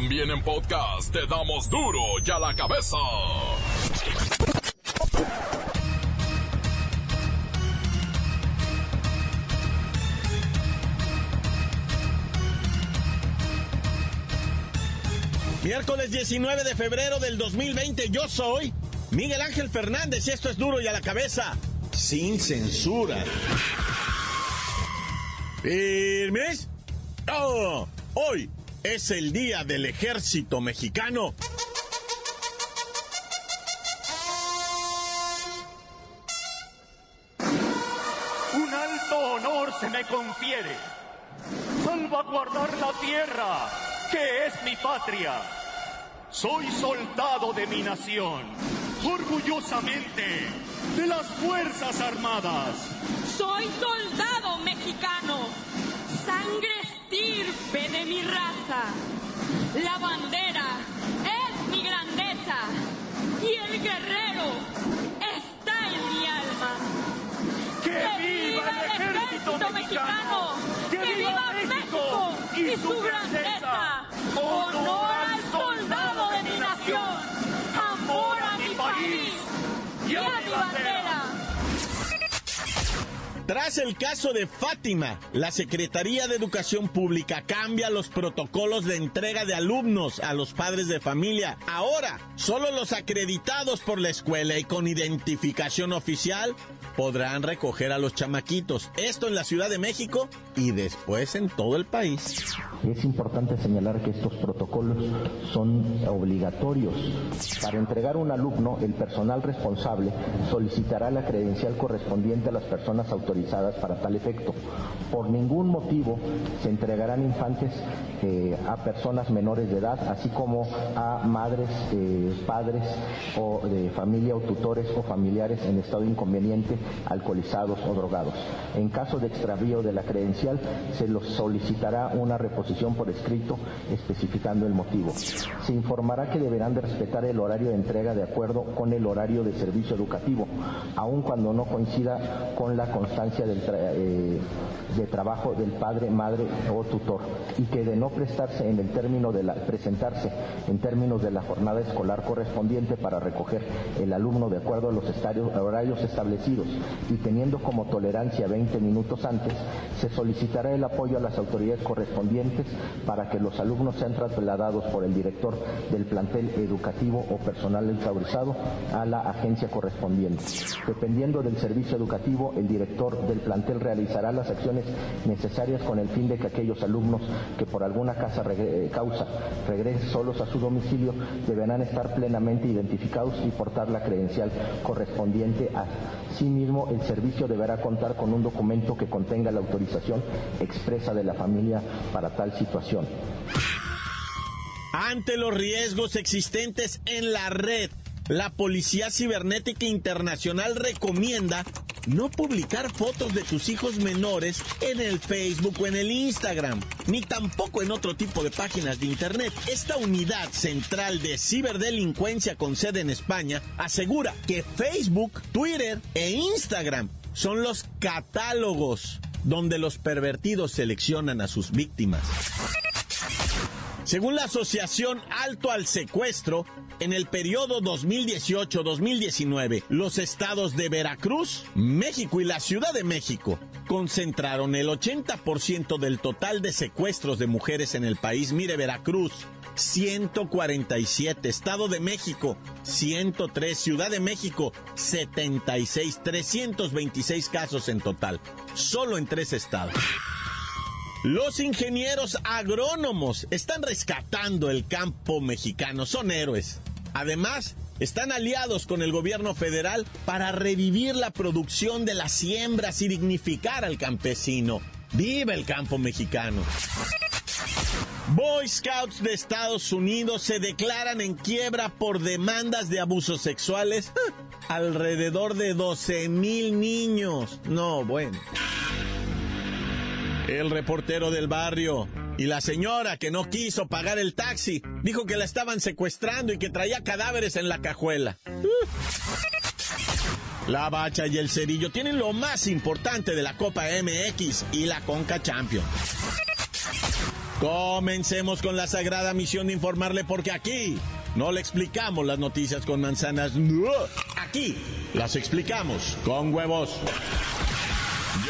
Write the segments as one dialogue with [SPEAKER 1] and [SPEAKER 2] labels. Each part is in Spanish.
[SPEAKER 1] También en podcast te damos duro y a la cabeza.
[SPEAKER 2] Miércoles 19 de febrero del 2020, yo soy Miguel Ángel Fernández y esto es duro y a la cabeza, sin censura. ¿Firmes? Oh, hoy es el día del ejército mexicano.
[SPEAKER 3] Un alto honor se me confiere. Salvaguardar la tierra, que es mi patria. Soy soldado de mi nación, orgullosamente, de las Fuerzas Armadas.
[SPEAKER 4] Soy soldado mexicano, sangre estirpe de mi raza. La bandera es mi grandeza y el guerrero está en mi alma.
[SPEAKER 3] ¡Que viva el ejército mexicano! ¡Que viva México y su grandeza! ¡Honor al soldado de mi nación! ¡Amor a mi país y a mi bandera!
[SPEAKER 2] Tras el caso de Fátima, la Secretaría de Educación Pública cambia los protocolos de entrega de alumnos a los padres de familia. Ahora, solo los acreditados por la escuela y con identificación oficial podrán recoger a los chamaquitos. Esto en la Ciudad de México y después en todo el país.
[SPEAKER 5] Es importante señalar que estos protocolos son obligatorios. Para entregar un alumno, el personal responsable solicitará la credencial correspondiente a las personas autorizadas para tal efecto. Por ningún motivo se entregarán infantes eh, a personas menores de edad, así como a madres, eh, padres o de familia o tutores o familiares en estado inconveniente, alcoholizados o drogados. En caso de extravío de la credencial, se los solicitará una reposición por escrito especificando el motivo. Se informará que deberán de respetar el horario de entrega de acuerdo con el horario de servicio educativo, aun cuando no coincida con la constancia eh, de trabajo del padre, madre o tutor, y que de no prestarse en el término de la presentarse en términos de la jornada escolar correspondiente para recoger el alumno de acuerdo a los horarios establecidos y teniendo como tolerancia 20 minutos antes, se solicitará el apoyo a las autoridades correspondientes para que los alumnos sean trasladados por el director del plantel educativo o personal autorizado a la agencia correspondiente. Dependiendo del servicio educativo, el director del plantel realizará las acciones necesarias con el fin de que aquellos alumnos que por alguna eh, causa regresen solos a su domicilio deberán estar plenamente identificados y portar la credencial correspondiente a Asimismo, el servicio deberá contar con un documento que contenga la autorización expresa de la familia para tal situación.
[SPEAKER 2] Ante los riesgos existentes en la red, la Policía Cibernética Internacional recomienda no publicar fotos de tus hijos menores en el Facebook o en el Instagram, ni tampoco en otro tipo de páginas de Internet. Esta unidad central de ciberdelincuencia con sede en España asegura que Facebook, Twitter e Instagram son los catálogos donde los pervertidos seleccionan a sus víctimas. Según la Asociación Alto al Secuestro, en el periodo 2018-2019, los estados de Veracruz, México y la Ciudad de México concentraron el 80% del total de secuestros de mujeres en el país. Mire, Veracruz, 147, Estado de México, 103, Ciudad de México, 76, 326 casos en total, solo en tres estados. Los ingenieros agrónomos están rescatando el campo mexicano, son héroes. Además, están aliados con el gobierno federal para revivir la producción de las siembras y dignificar al campesino. ¡Viva el campo mexicano! Boy Scouts de Estados Unidos se declaran en quiebra por demandas de abusos sexuales. Alrededor de 12 mil niños. No, bueno. El reportero del barrio y la señora que no quiso pagar el taxi dijo que la estaban secuestrando y que traía cadáveres en la cajuela. La bacha y el cerillo tienen lo más importante de la Copa MX y la Conca Champions. Comencemos con la sagrada misión de informarle porque aquí no le explicamos las noticias con manzanas. Aquí las explicamos con huevos.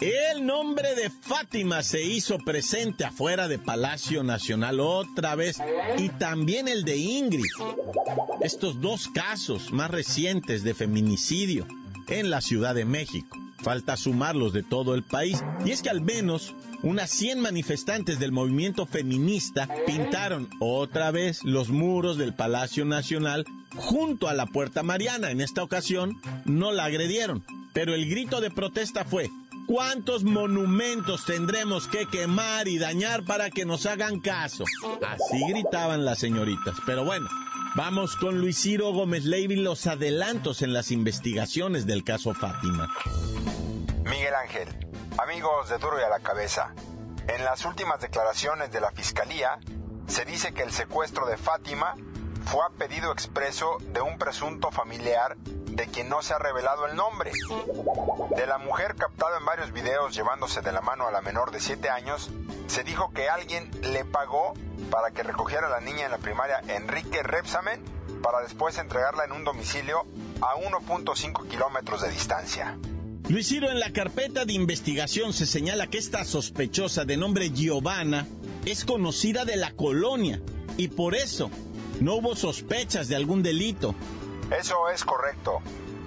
[SPEAKER 2] El nombre de Fátima se hizo presente afuera de Palacio Nacional otra vez y también el de Ingrid. Estos dos casos más recientes de feminicidio en la Ciudad de México. Falta sumarlos de todo el país. Y es que al menos unas 100 manifestantes del movimiento feminista pintaron otra vez los muros del Palacio Nacional junto a la Puerta Mariana. En esta ocasión no la agredieron, pero el grito de protesta fue, ¿cuántos monumentos tendremos que quemar y dañar para que nos hagan caso? Así gritaban las señoritas. Pero bueno, Vamos con Luis Ciro Gómez Leiva y los adelantos en las investigaciones del caso Fátima.
[SPEAKER 6] Miguel Ángel, amigos de Duro y a la Cabeza, en las últimas declaraciones de la Fiscalía se dice que el secuestro de Fátima fue a pedido expreso de un presunto familiar de quien no se ha revelado el nombre. De la mujer captada en varios videos llevándose de la mano a la menor de 7 años, se dijo que alguien le pagó para que recogiera a la niña en la primaria Enrique Repsamen para después entregarla en un domicilio a 1.5 kilómetros de distancia.
[SPEAKER 2] Luis Ciro, en la carpeta de investigación se señala que esta sospechosa de nombre Giovanna es conocida de la colonia y por eso no hubo sospechas de algún delito.
[SPEAKER 6] Eso es correcto.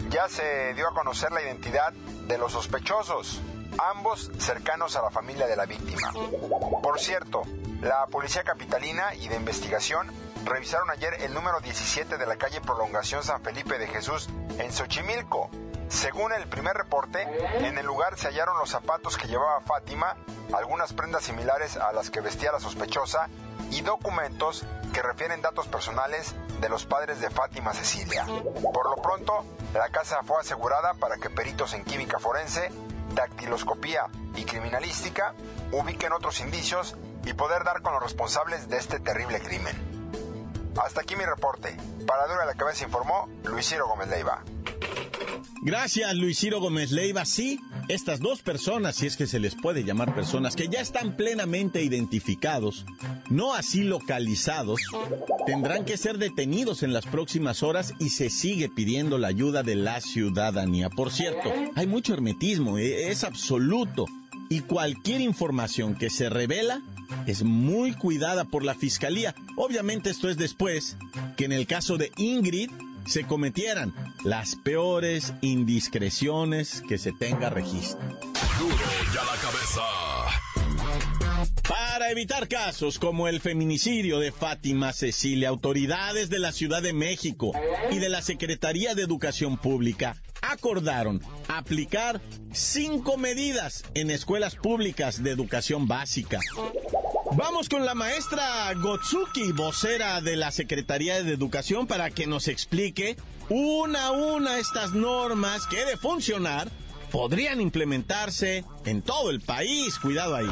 [SPEAKER 6] Ya se dio a conocer la identidad de los sospechosos, ambos cercanos a la familia de la víctima. Por cierto, la Policía Capitalina y de Investigación revisaron ayer el número 17 de la calle Prolongación San Felipe de Jesús en Xochimilco. Según el primer reporte, en el lugar se hallaron los zapatos que llevaba Fátima, algunas prendas similares a las que vestía la sospechosa y documentos que refieren datos personales de los padres de Fátima Cecilia. Por lo pronto, la casa fue asegurada para que peritos en química forense, dactiloscopía y criminalística ubiquen otros indicios y poder dar con los responsables de este terrible crimen. Hasta aquí mi reporte. Para Dura la Cabeza informó Luis Ciro Gómez Leiva.
[SPEAKER 2] Gracias, Luis Ciro Gómez Leiva. Sí, estas dos personas, si es que se les puede llamar personas, que ya están plenamente identificados, no así localizados, tendrán que ser detenidos en las próximas horas y se sigue pidiendo la ayuda de la ciudadanía. Por cierto, hay mucho hermetismo, e-, es absoluto. Y cualquier información que se revela es muy cuidada por la fiscalía. Obviamente esto es después que en el caso de Ingrid se cometieran las peores indiscreciones que se tenga registro.
[SPEAKER 1] Duro ya la cabeza.
[SPEAKER 2] Para evitar casos como el feminicidio de Fátima Cecilia, autoridades de la Ciudad de México y de la Secretaría de Educación Pública acordaron aplicar cinco medidas en escuelas públicas de educación básica. Vamos con la maestra Gotsuki, vocera de la Secretaría de Educación, para que nos explique una a una estas normas que de funcionar podrían implementarse en todo el país. Cuidado ahí.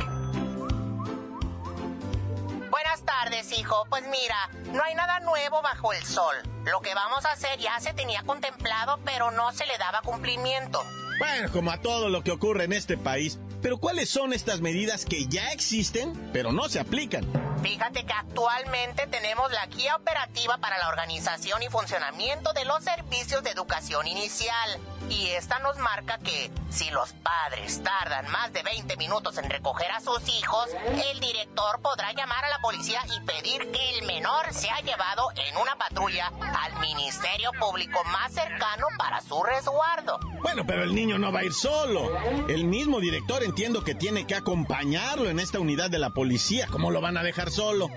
[SPEAKER 7] Buenas tardes, hijo. Pues mira, no hay nada nuevo bajo el sol. Lo que vamos a hacer ya se tenía contemplado, pero no se le daba cumplimiento.
[SPEAKER 2] Bueno, como a todo lo que ocurre en este país. Pero ¿cuáles son estas medidas que ya existen, pero no se aplican?
[SPEAKER 7] Fíjate que actualmente tenemos la guía operativa para la organización y funcionamiento de los servicios de educación inicial. Y esta nos marca que si los padres tardan más de 20 minutos en recoger a sus hijos, el director podrá llamar a la policía y pedir que el menor sea llevado en una patrulla al Ministerio Público más cercano para su resguardo.
[SPEAKER 2] Bueno, pero el niño no va a ir solo. El mismo director entiendo que tiene que acompañarlo en esta unidad de la policía. ¿Cómo lo van a dejar solo?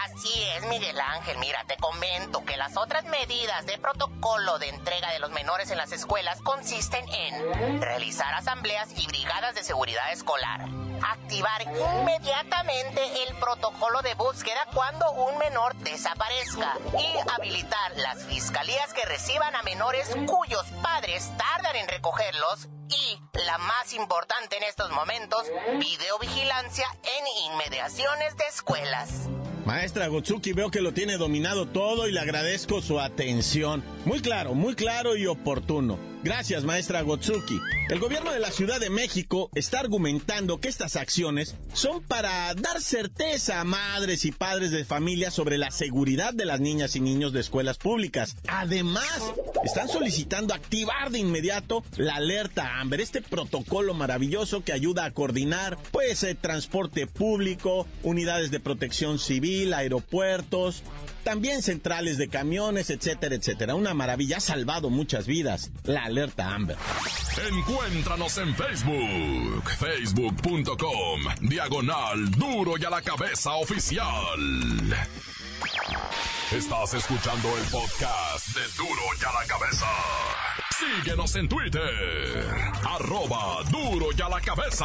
[SPEAKER 7] Así es, Miguel Ángel. Mira, te comento que las otras medidas de protocolo de entrega de los menores en las escuelas consisten en realizar asambleas y brigadas de seguridad escolar, activar inmediatamente el protocolo de búsqueda cuando un menor desaparezca y habilitar las fiscalías que reciban a menores cuyos padres tardan en recogerlos y, la más importante en estos momentos, videovigilancia en inmediaciones de escuelas.
[SPEAKER 2] Maestra Gotsuki, veo que lo tiene dominado todo y le agradezco su atención. Muy claro, muy claro y oportuno. Gracias, maestra Gotsuki. El gobierno de la Ciudad de México está argumentando que estas acciones son para dar certeza a madres y padres de familia sobre la seguridad de las niñas y niños de escuelas públicas. Además, están solicitando activar de inmediato la alerta Amber, este protocolo maravilloso que ayuda a coordinar, pues, el transporte público, unidades de protección civil, aeropuertos, también centrales de camiones, etcétera, etcétera. Una maravilla, ha salvado muchas vidas. La alerta Amber.
[SPEAKER 1] Encuéntranos en Facebook, facebook.com, diagonal duro y a la cabeza oficial. Estás escuchando el podcast de duro y a la cabeza. Síguenos en Twitter, arroba duro y a la cabeza.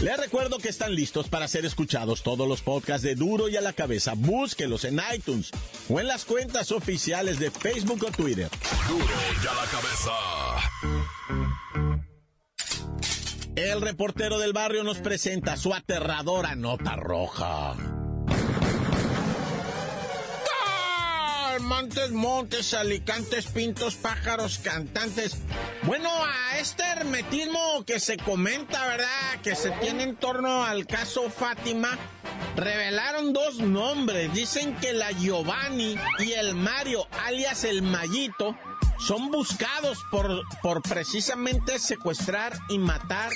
[SPEAKER 2] Les recuerdo que están listos para ser escuchados todos los podcasts de Duro y a la cabeza. Búsquelos en iTunes o en las cuentas oficiales de Facebook o Twitter.
[SPEAKER 1] Duro y a la cabeza.
[SPEAKER 2] El reportero del barrio nos presenta su aterradora nota roja. Montes, montes, alicantes, pintos, pájaros, cantantes. Bueno, a este hermetismo que se comenta, ¿verdad? Que se tiene en torno al caso Fátima, revelaron dos nombres. Dicen que la Giovanni y el Mario, alias el Mayito, son buscados por, por precisamente secuestrar y matar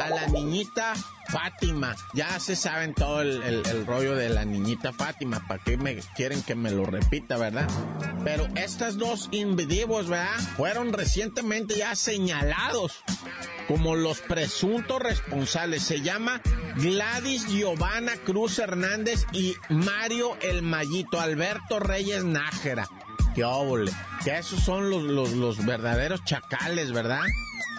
[SPEAKER 2] a la niñita Fátima. Ya se saben todo el, rollo de la niñita Fátima. ¿Para qué me quieren que me lo repita, verdad? Pero estas dos individuos, ¿verdad? Fueron recientemente ya señalados como los presuntos responsables. Se llama Gladys Giovanna Cruz Hernández y Mario El Mayito, Alberto Reyes Nájera. ¡Qué óvole! Que esos son los, los, los verdaderos chacales, ¿verdad?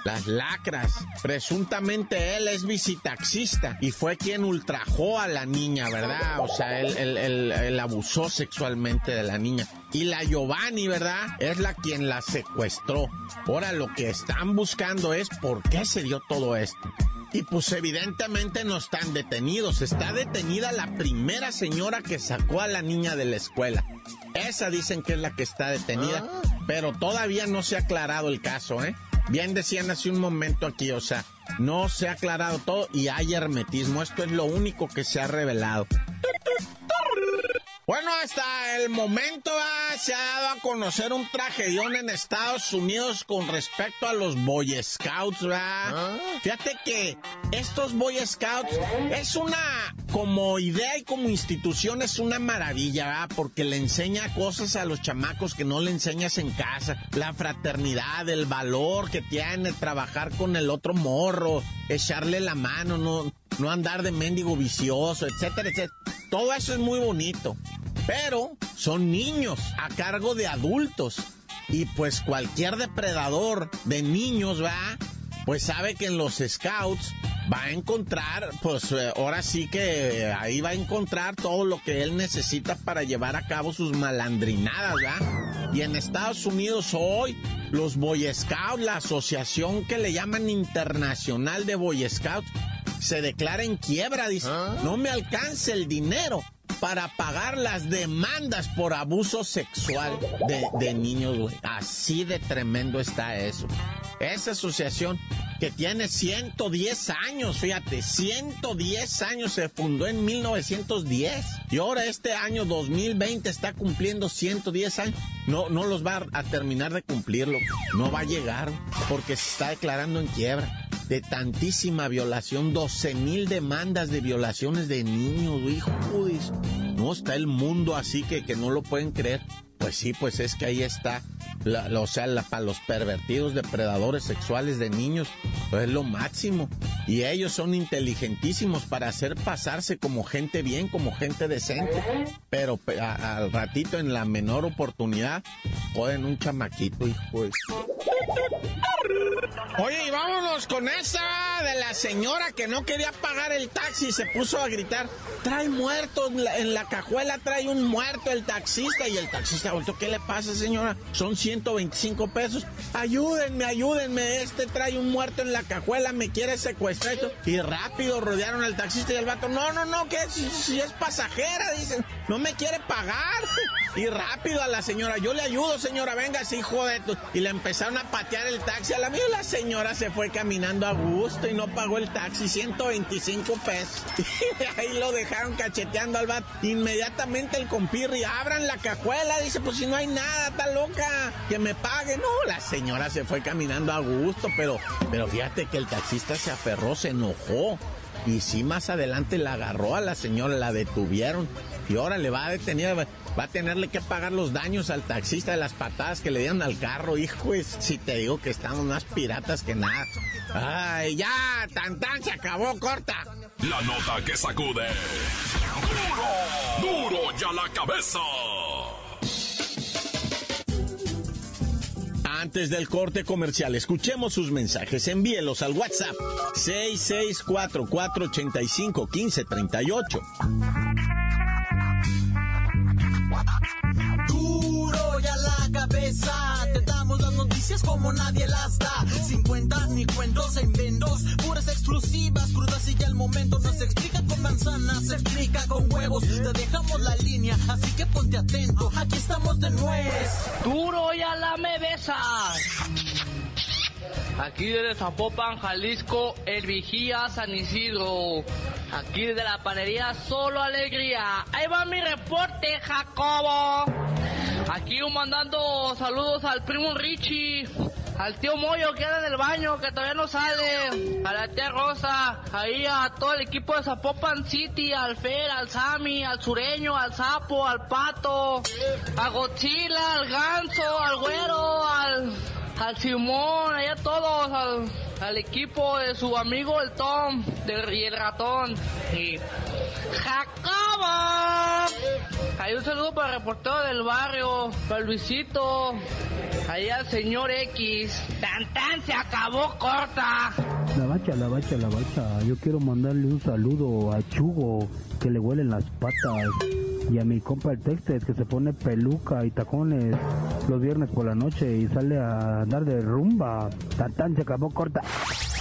[SPEAKER 2] Las lacras. Presuntamente él es visitaxista y fue quien ultrajó a la niña, ¿verdad? O sea, él, él, abusó sexualmente de la niña. Y la Giovanni, ¿verdad? Es la quien la secuestró. Ahora lo que están buscando es por qué se dio todo esto. Y pues evidentemente no están detenidos. Está detenida la primera señora que sacó a la niña de la escuela. Esa dicen que es la que está detenida, ah. pero todavía no se ha aclarado el caso, ¿eh? Bien decían hace un momento aquí, o sea, no se ha aclarado todo y hay hermetismo. Esto es lo único que se ha revelado. Bueno, hasta el momento ah, se ha dado a conocer un tragedión en Estados Unidos con respecto a los Boy Scouts, ¿verdad? Ah. Fíjate que estos Boy Scouts es una, como idea y como institución, es una maravilla, ¿verdad? Porque le enseña cosas a los chamacos que no le enseñas en casa. La fraternidad, el valor que tiene trabajar con el otro morro, echarle la mano, no, no andar de mendigo vicioso, etcétera, etcétera. Todo eso es muy bonito. Pero son niños a cargo de adultos. Y pues cualquier depredador de niños, va, pues sabe que en los scouts va a encontrar, pues eh, ahora sí que ahí va a encontrar todo lo que él necesita para llevar a cabo sus malandrinadas, ¿verdad? Y en Estados Unidos hoy, los Boy Scouts, la asociación que le llaman Internacional de Boy Scouts, se declara en quiebra, dice, ¿Ah? no me alcanza el dinero para pagar las demandas por abuso sexual de, niños. Así de tremendo está eso. Esa asociación que tiene 110 años, fíjate, 110 años se fundó en 1910 y ahora este año 2020 está cumpliendo 110 años. No, no los va a terminar de cumplirlo, no va a llegar porque se está declarando en quiebra de tantísima violación, 12 mil demandas de violaciones de niños, hijo, no está el mundo así que, que no lo pueden creer. Pues sí, pues es que ahí está o sea, para los pervertidos, depredadores sexuales de niños, pues es lo máximo. Y ellos son inteligentísimos para hacer pasarse como gente bien, como gente decente. Pero al ratito, en la menor oportunidad, joden un chamaquito, hijo de... Oye, y vámonos con esa de la señora que no quería pagar el taxi y se puso a gritar, trae muertos, en la, cajuela trae un muerto el taxista y el taxista ¿qué le pasa señora? Son 125 pesos, ayúdenme, ayúdenme, este trae un muerto en la cajuela, me quiere secuestrar y rápido rodearon al taxista y el vato, no, no, no, que si, si es pasajera, dicen, no me quiere pagar. Y rápido a la señora, yo le ayudo señora, venga, sí, joder, y le empezaron a patear el taxi. A la mía la señora se fue caminando a gusto y no pagó el taxi, 125 pesos. Y ahí lo dejaron cacheteando al bat. Inmediatamente el compirri, abran la cajuela, dice, pues si no hay nada, está loca, que me pague. No, la señora se fue caminando a gusto, pero, pero fíjate que el taxista se aferró, se enojó. Y sí, más adelante la agarró a la señora, la detuvieron. Y ahora le va a detener va a tenerle que pagar los daños al taxista de las patadas que le dieron al carro, hijo. Si te digo que estamos más piratas que nada. Ay, ya, tan tan se acabó, corta.
[SPEAKER 1] La nota que sacude. ¡Duro! ¡Duro ya la cabeza!
[SPEAKER 2] Antes del corte comercial, escuchemos sus mensajes. Envíelos al WhatsApp 6644851538.
[SPEAKER 8] Noticias como nadie las da. Sin cuentas ni cuentos en vendos. Puras exclusivas, crudas y ya el momento. No se explica con manzanas, se explica con huevos. Te dejamos la línea, así que ponte atento. Aquí estamos de nuez.
[SPEAKER 9] Duro ya la me besas. Aquí desde Zapopan, Jalisco, el vigía San Isidro. Aquí desde la panadería Solo Alegría. Ahí va mi reporte, Jacobo. Aquí mandando saludos al primo Richie, al tío Moyo que era en el baño, que todavía no sale, a la tía Rosa, ahí a todo el equipo de Zapopan City, al Fer, al Sammy, al Sureño, al Sapo, al Pato, a Godzilla, al Ganso, al Güero, al, Simón, allá todos, al, equipo de su amigo el Tom y el ratón. Jacobo. Hay un saludo para el reportero del barrio, para Luisito, ahí al señor X. Tan se acabó corta.
[SPEAKER 10] La bacha, la bacha, la bacha. Yo quiero mandarle un saludo a Chugo, que le huelen las patas. Y a mi compa el Textes, que se pone peluca y tacones los viernes por la noche y sale a andar de rumba. Tan se acabó corta.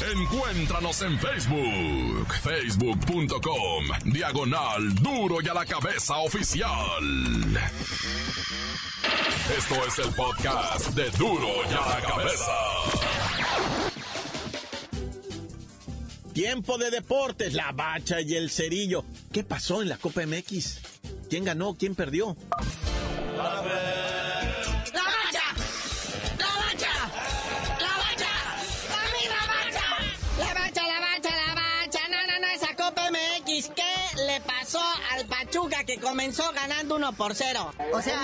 [SPEAKER 1] Encuéntranos en Facebook, facebook.com, diagonal duro y a la cabeza oficial. Esto es el podcast de duro y a la cabeza.
[SPEAKER 2] Tiempo de deportes, la bacha y el cerillo. ¿Qué pasó en la Copa MX? ¿Quién ganó? ¿Quién perdió?
[SPEAKER 11] Que comenzó ganando 1 por 0.
[SPEAKER 12] O sea,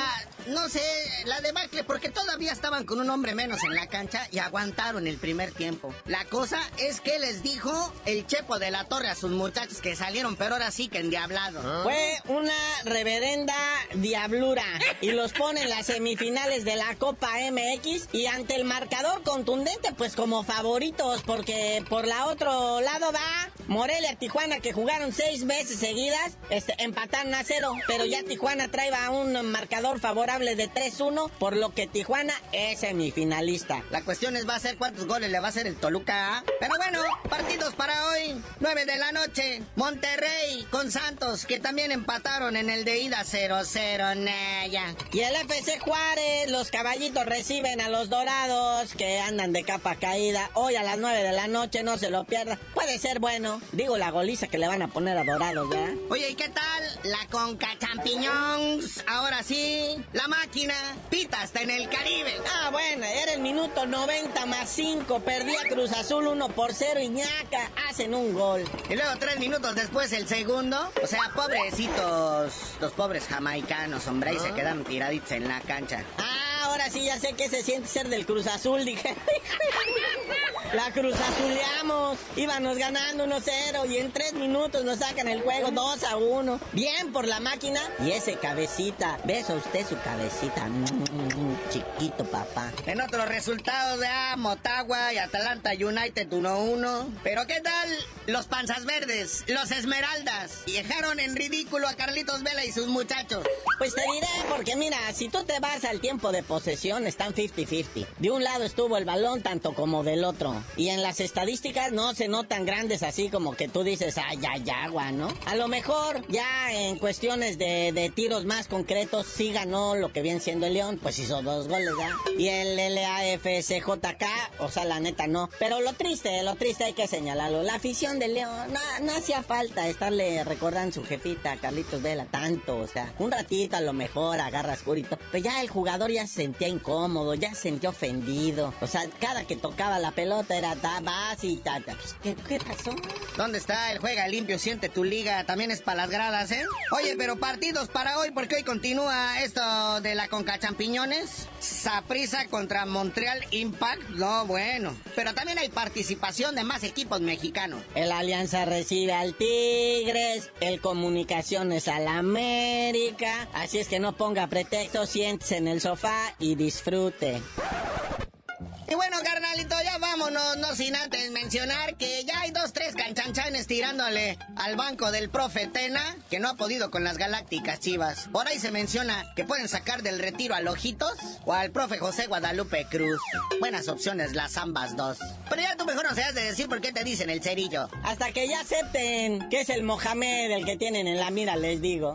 [SPEAKER 12] no sé, la debacle, porque todavía estaban con un hombre menos en la cancha y aguantaron el primer tiempo. La cosa es que les dijo el Chepo de la Torre a sus muchachos que salieron, pero ahora sí que endiablado.
[SPEAKER 11] ¿Ah? Fue una reverenda diablura y los pone en las semifinales de la Copa MX y ante el marcador contundente, pues como favoritos, porque por la otro lado va Morelia, Tijuana, que jugaron seis veces seguidas, este, empataron a cero, pero ya Tijuana trae un marcador favorable de 3-1, por lo que Tijuana es semifinalista.
[SPEAKER 12] La cuestión es va a ser cuántos goles le va a hacer el Toluca. Pero bueno, partidos para hoy, 9 de la noche. Monterrey con Santos, que también empataron en el de ida 0-0, Naya.
[SPEAKER 11] Y el FC Juárez, los caballitos reciben a los dorados que andan de capa caída. Hoy a las 9 de la noche, no se lo pierda. Puede ser bueno. Digo la goliza que le van a poner a dorados, ¿verdad?
[SPEAKER 12] Oye, ¿y qué tal? La Conca Champiñones. Ahora sí, la máquina pita hasta en el Caribe.
[SPEAKER 11] Ah, bueno, era el minuto 90 más 5. Perdía Cruz Azul 1 por 0 y ñaca. Hacen un gol.
[SPEAKER 12] Y luego tres minutos después el segundo. O sea, pobrecitos, los pobres jamaicanos, hombre, y se ah. quedan tiraditos en la cancha.
[SPEAKER 11] Ah, ahora sí ya sé que se siente ser del Cruz Azul, dije. La Cruz Azuleamos. Íbamos ganando 1-0 y en tres minutos nos sacan el juego 2 a 1. Bien por la máquina. Y ese cabecita. Besa usted su cabecita. Mm, chiquito papá.
[SPEAKER 12] En otros resultados de Motagua y Atalanta United 1-1. Pero ¿qué tal los panzas verdes? Los esmeraldas. Dejaron en ridículo a Carlitos Vela y sus muchachos.
[SPEAKER 11] Pues te diré, porque mira, si tú te vas al tiempo de posesión, están 50-50. De un lado estuvo el balón, tanto como del otro. Y en las estadísticas no se notan grandes así como que tú dices, ay, ay, agua, ¿no? A lo mejor ya en cuestiones de, tiros más concretos sí ganó lo que viene siendo el León, pues hizo dos goles, ¿ya? Y el LAFCJK, o sea, la neta no. Pero lo triste, lo triste hay que señalarlo. La afición del León, no, hacía falta estarle recordando su jefita, Carlitos Vela, tanto. O sea, un ratito a lo mejor agarra oscurito. Pero ya el jugador ya se sentía incómodo, ya se sentía ofendido. O sea, cada que tocaba la pelota era ta, vas y ta, pues, ¿qué, ¿qué, pasó?
[SPEAKER 12] ¿Dónde está el juega limpio? Siente tu liga. También es para las gradas, ¿eh? Oye, pero partidos para hoy, porque hoy continúa esto de la Conca Champiñones. Saprisa contra Montreal Impact. No, bueno. Pero también hay participación de más equipos mexicanos.
[SPEAKER 11] El Alianza recibe al Tigres. El Comunicaciones al América. Así es que no ponga pretexto, siéntese en el sofá y disfrute.
[SPEAKER 12] Y bueno, carnalito, ya vámonos, no sin antes mencionar que ya hay dos, tres canchanchanes tirándole al banco del profe Tena, que no ha podido con las galácticas chivas. Por ahí se menciona que pueden sacar del retiro a Lojitos o al profe José Guadalupe Cruz. Buenas opciones las ambas dos. Pero ya tú mejor no seas de decir por qué te dicen el cerillo.
[SPEAKER 11] Hasta que ya acepten que es el Mohamed el que tienen en la mira, les digo.